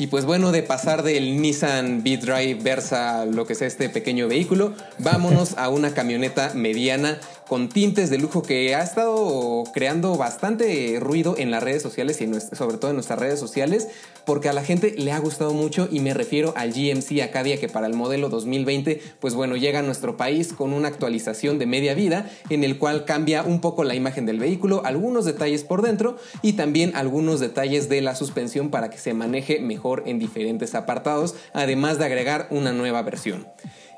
Y pues bueno, de pasar del Nissan V-Drive Versa, lo que sea este pequeño vehículo, vámonos a una camioneta mediana con tintes de lujo que ha estado creando bastante ruido en las redes sociales y sobre todo en nuestras redes sociales, porque a la gente le ha gustado mucho y me refiero al GMC Acadia que para el modelo 2020, pues bueno, llega a nuestro país con una actualización de media vida en el cual cambia un poco la imagen del vehículo, algunos detalles por dentro y también algunos detalles de la suspensión para que se maneje mejor en diferentes apartados, además de agregar una nueva versión.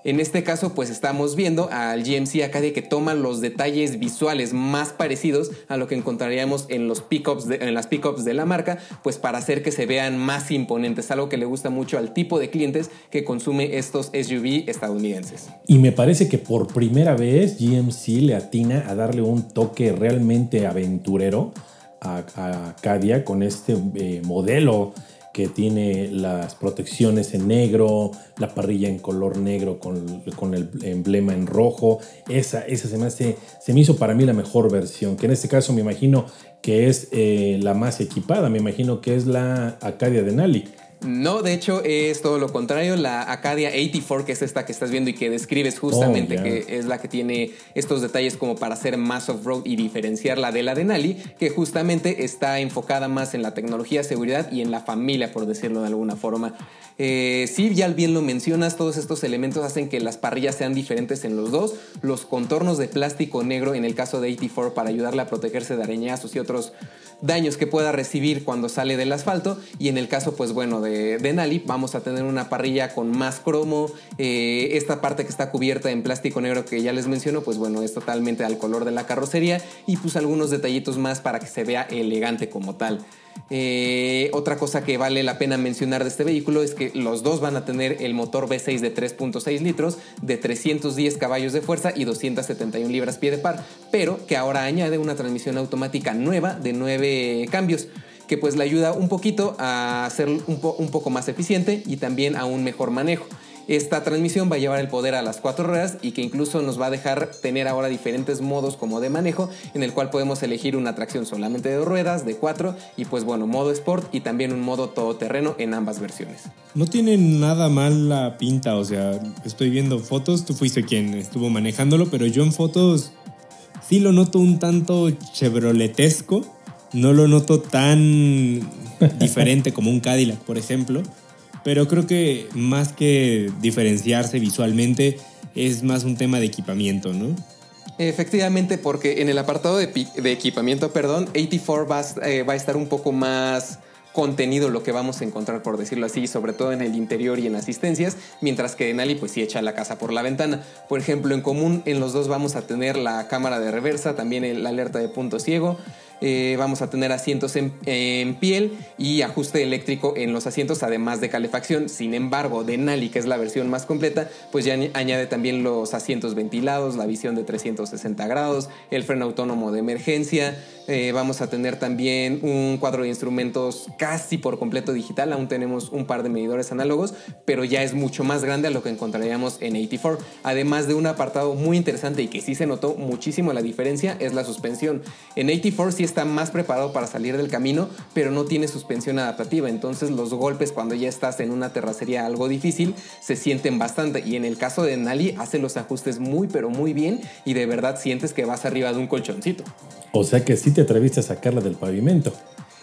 En este caso, pues estamos viendo al GMC Acadia que toma los detalles visuales más parecidos a lo que encontraríamos en, los pickups en las pickups de la marca, pues para hacer que se vean más imponentes, algo que le gusta mucho al tipo de clientes que consume estos SUV estadounidenses. Y me parece que por primera vez GMC le atina a darle un toque realmente aventurero a, Acadia con este eh, modelo que tiene las protecciones en negro, la parrilla en color negro con, con el emblema en rojo. Esa, esa se, me se me hizo para mí la mejor versión, que en este caso me imagino que es eh, la más equipada, me imagino que es la Acadia de Nali. No, de hecho es todo lo contrario. La Acadia 84, que es esta que estás viendo y que describes justamente, oh, que es la que tiene estos detalles como para hacer más off-road y diferenciarla de la de Nali, que justamente está enfocada más en la tecnología, seguridad y en la familia, por decirlo de alguna forma. Eh, sí, ya bien lo mencionas, todos estos elementos hacen que las parrillas sean diferentes en los dos. Los contornos de plástico negro en el caso de 84 para ayudarle a protegerse de arañazos y otros daños que pueda recibir cuando sale del asfalto. Y en el caso, pues bueno, de, de Nali, vamos a tener una parrilla con más cromo. Eh, esta parte que está cubierta en plástico negro que ya les menciono, pues bueno, es totalmente al color de la carrocería. Y pues algunos detallitos más para que se vea elegante como tal. Eh, otra cosa que vale la pena mencionar de este vehículo es que los dos van a tener el motor V6 de 3.6 litros, de 310 caballos de fuerza y 271 libras pie de par, pero que ahora añade una transmisión automática nueva de 9 cambios que pues le ayuda un poquito a ser un, un poco más eficiente y también a un mejor manejo. Esta transmisión va a llevar el poder a las cuatro ruedas y que incluso nos va a dejar tener ahora diferentes modos como de manejo en el cual podemos elegir una tracción solamente de dos ruedas, de cuatro y pues bueno, modo sport y también un modo todoterreno en ambas versiones. No tiene nada mal la pinta, o sea, estoy viendo fotos, tú fuiste quien estuvo manejándolo, pero yo en fotos sí lo noto un tanto chevroletesco, no lo noto tan diferente como un Cadillac, por ejemplo pero creo que más que diferenciarse visualmente es más un tema de equipamiento, ¿no? Efectivamente, porque en el apartado de, equipamiento, perdón, 84 va, eh, va a estar un poco más contenido lo que vamos a encontrar, por decirlo así, sobre todo en el interior y en asistencias, mientras que Denali pues sí echa la casa por la ventana. Por ejemplo, en común en los dos vamos a tener la cámara de reversa, también la alerta de punto ciego, eh, vamos a tener asientos en, piel y ajuste eléctrico en los asientos, además de calefacción. Sin embargo, Denali, que es la versión más completa, pues ya añade también los asientos ventilados, la visión de 360 grados, el freno autónomo de emergencia. Eh, vamos a tener también un cuadro de instrumentos casi por completo digital. Aún tenemos un par de medidores análogos, pero ya es mucho más grande a lo que encontraríamos en 84. Además de un apartado muy interesante y que sí se notó muchísimo la diferencia, es la suspensión. En 84 sí está más preparado para salir del camino, pero no tiene suspensión adaptativa. Entonces los golpes cuando ya estás en una terracería algo difícil se sienten bastante. Y en el caso de Nali hace los ajustes muy pero muy bien y de verdad sientes que vas arriba de un colchoncito. O sea que sí te atreviste a sacarla del pavimento.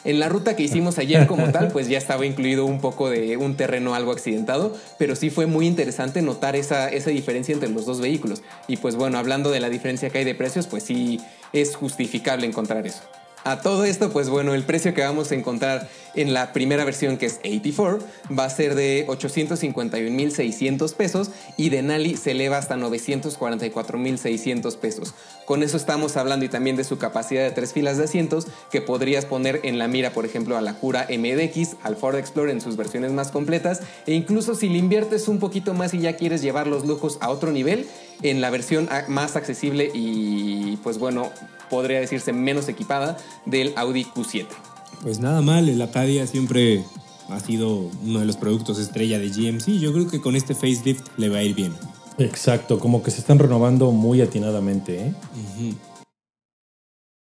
En la ruta que hicimos ayer como tal, pues ya estaba incluido un poco de un terreno algo accidentado, pero sí fue muy interesante notar esa, esa diferencia entre los dos vehículos. Y pues bueno, hablando de la diferencia que hay de precios, pues sí es justificable encontrar eso. A todo esto, pues bueno, el precio que vamos a encontrar en la primera versión, que es 84, va a ser de 851.600 pesos y de Nali se eleva hasta 944.600 pesos. Con eso estamos hablando y también de su capacidad de tres filas de asientos que podrías poner en la mira, por ejemplo, a la Cura MDX, al Ford Explorer en sus versiones más completas e incluso si le inviertes un poquito más y ya quieres llevar los lujos a otro nivel, en la versión más accesible y pues bueno, podría decirse menos equipada del Audi Q7. Pues nada mal, el Acadia siempre ha sido uno de los productos estrella de GMC. Yo creo que con este facelift le va a ir bien. Exacto, como que se están renovando muy atinadamente. ¿eh?